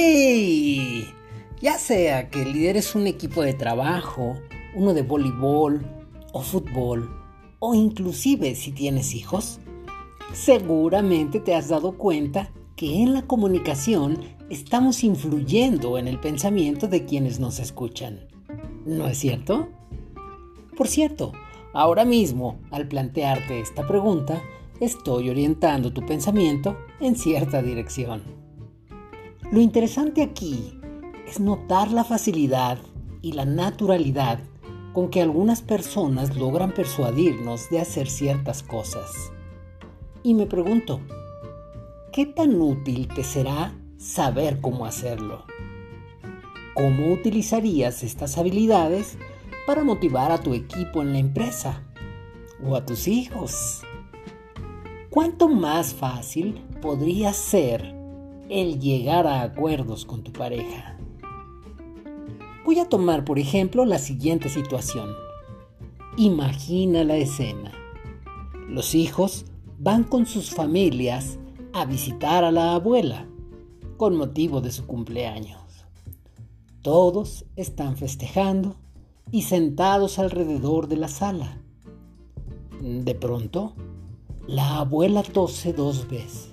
¡Hey! Ya sea que lideres un equipo de trabajo, uno de voleibol o fútbol, o inclusive si tienes hijos, seguramente te has dado cuenta que en la comunicación estamos influyendo en el pensamiento de quienes nos escuchan. ¿No es cierto? Por cierto, ahora mismo, al plantearte esta pregunta, estoy orientando tu pensamiento en cierta dirección. Lo interesante aquí es notar la facilidad y la naturalidad con que algunas personas logran persuadirnos de hacer ciertas cosas. Y me pregunto, ¿qué tan útil te será saber cómo hacerlo? ¿Cómo utilizarías estas habilidades para motivar a tu equipo en la empresa o a tus hijos? ¿Cuánto más fácil podría ser el llegar a acuerdos con tu pareja? Voy a tomar por ejemplo la siguiente situación. Imagina la escena. Los hijos van con sus familias a visitar a la abuela con motivo de su cumpleaños. Todos están festejando y sentados alrededor de la sala. De pronto, la abuela tose dos veces.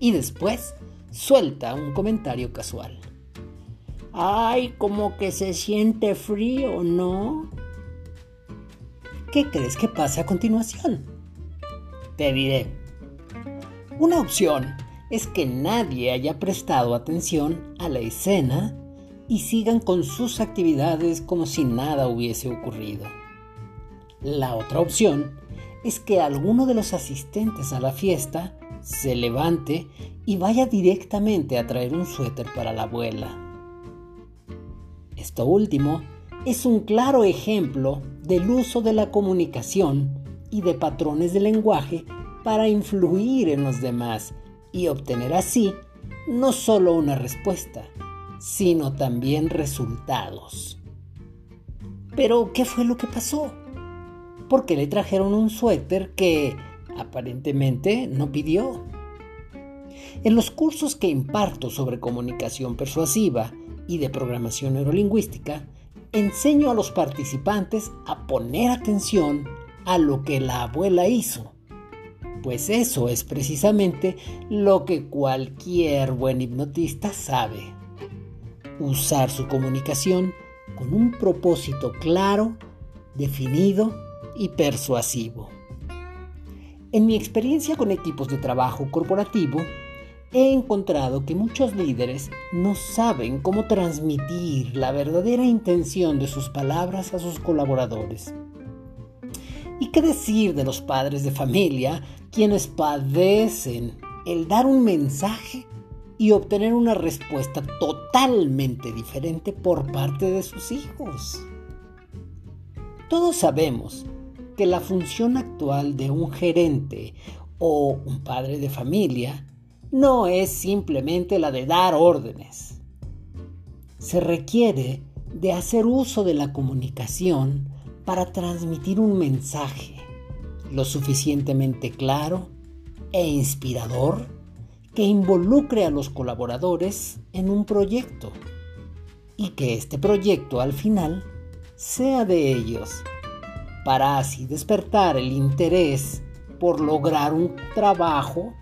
Y después suelta un comentario casual. Ay, como que se siente frío, ¿no? ¿Qué crees que pase a continuación? Te diré. Una opción es que nadie haya prestado atención a la escena y sigan con sus actividades como si nada hubiese ocurrido. La otra opción es que alguno de los asistentes a la fiesta se levante y vaya directamente a traer un suéter para la abuela. Esto último es un claro ejemplo del uso de la comunicación y de patrones de lenguaje para influir en los demás y obtener así no solo una respuesta, sino también resultados. Pero, ¿qué fue lo que pasó? porque le trajeron un suéter que aparentemente no pidió. En los cursos que imparto sobre comunicación persuasiva y de programación neurolingüística, enseño a los participantes a poner atención a lo que la abuela hizo, pues eso es precisamente lo que cualquier buen hipnotista sabe. Usar su comunicación con un propósito claro, definido y persuasivo. En mi experiencia con equipos de trabajo corporativo, he encontrado que muchos líderes no saben cómo transmitir la verdadera intención de sus palabras a sus colaboradores. ¿Y qué decir de los padres de familia quienes padecen el dar un mensaje y obtener una respuesta totalmente diferente por parte de sus hijos? Todos sabemos que la función actual de un gerente o un padre de familia no es simplemente la de dar órdenes. Se requiere de hacer uso de la comunicación para transmitir un mensaje lo suficientemente claro e inspirador que involucre a los colaboradores en un proyecto y que este proyecto al final sea de ellos para así despertar el interés por lograr un trabajo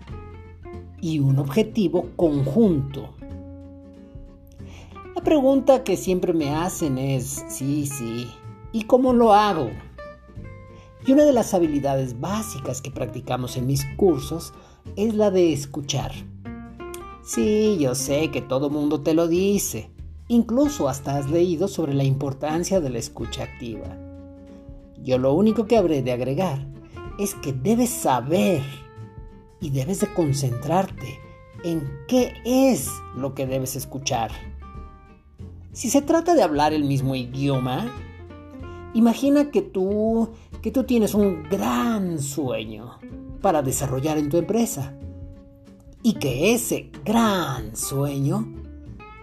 y un objetivo conjunto. La pregunta que siempre me hacen es, sí, sí, ¿y cómo lo hago? Y una de las habilidades básicas que practicamos en mis cursos es la de escuchar. Sí, yo sé que todo mundo te lo dice. Incluso hasta has leído sobre la importancia de la escucha activa. Yo lo único que habré de agregar es que debes saber y debes de concentrarte en qué es lo que debes escuchar. Si se trata de hablar el mismo idioma, imagina que tú que tú tienes un gran sueño para desarrollar en tu empresa y que ese gran sueño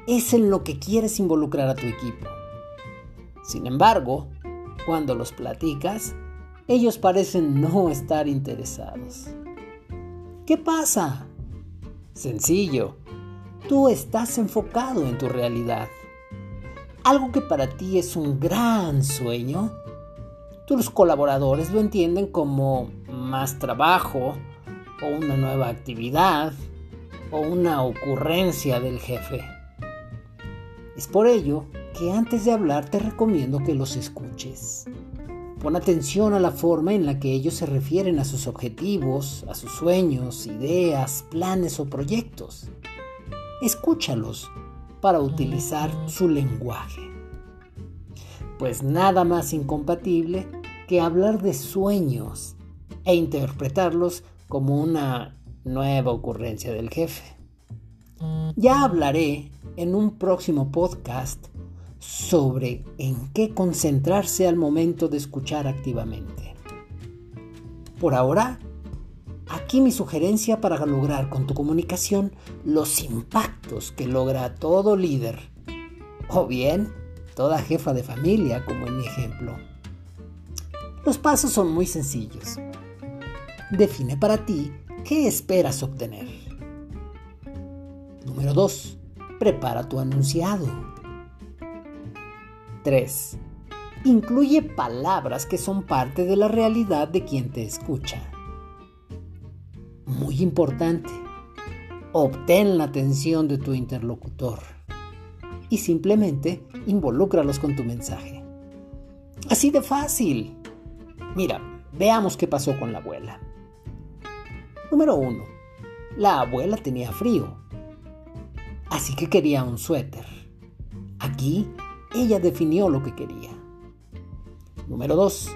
es en lo que quieres involucrar a tu equipo. Sin embargo, cuando los platicas, ellos parecen no estar interesados. ¿Qué pasa? Sencillo. Tú estás enfocado en tu realidad. Algo que para ti es un gran sueño, tus colaboradores lo entienden como más trabajo o una nueva actividad o una ocurrencia del jefe. Es por ello que antes de hablar te recomiendo que los escuches. Pon atención a la forma en la que ellos se refieren a sus objetivos, a sus sueños, ideas, planes o proyectos. Escúchalos para utilizar su lenguaje. Pues nada más incompatible que hablar de sueños e interpretarlos como una nueva ocurrencia del jefe. Ya hablaré en un próximo podcast sobre en qué concentrarse al momento de escuchar activamente. Por ahora, aquí mi sugerencia para lograr con tu comunicación los impactos que logra todo líder, o bien toda jefa de familia, como en mi ejemplo. Los pasos son muy sencillos. Define para ti qué esperas obtener. Número 2. Prepara tu anunciado. 3. Incluye palabras que son parte de la realidad de quien te escucha. Muy importante. Obtén la atención de tu interlocutor y simplemente involúcralos con tu mensaje. Así de fácil. Mira, veamos qué pasó con la abuela. Número 1. La abuela tenía frío, así que quería un suéter. Aquí ella definió lo que quería. Número 2.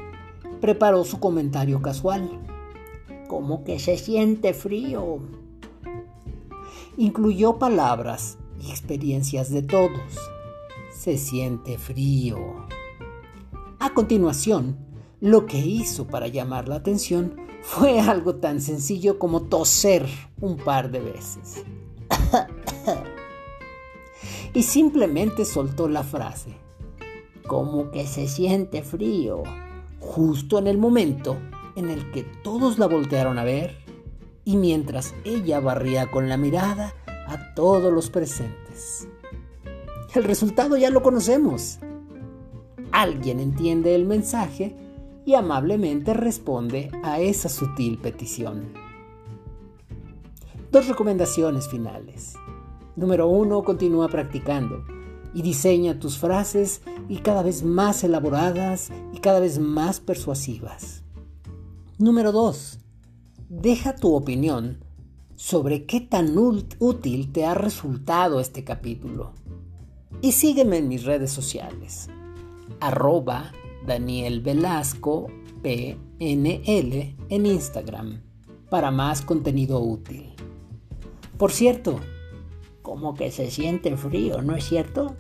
Preparó su comentario casual. Como que se siente frío. Incluyó palabras y experiencias de todos. Se siente frío. A continuación, lo que hizo para llamar la atención fue algo tan sencillo como toser un par de veces. Y simplemente soltó la frase, como que se siente frío, justo en el momento en el que todos la voltearon a ver y mientras ella barría con la mirada a todos los presentes. El resultado ya lo conocemos. Alguien entiende el mensaje y amablemente responde a esa sutil petición. Dos recomendaciones finales. Número uno, continúa practicando y diseña tus frases y cada vez más elaboradas y cada vez más persuasivas. Número dos, deja tu opinión sobre qué tan útil te ha resultado este capítulo. Y sígueme en mis redes sociales. Arroba Daniel Velasco PNL en Instagram para más contenido útil. Por cierto, como que se siente frío, ¿no es cierto?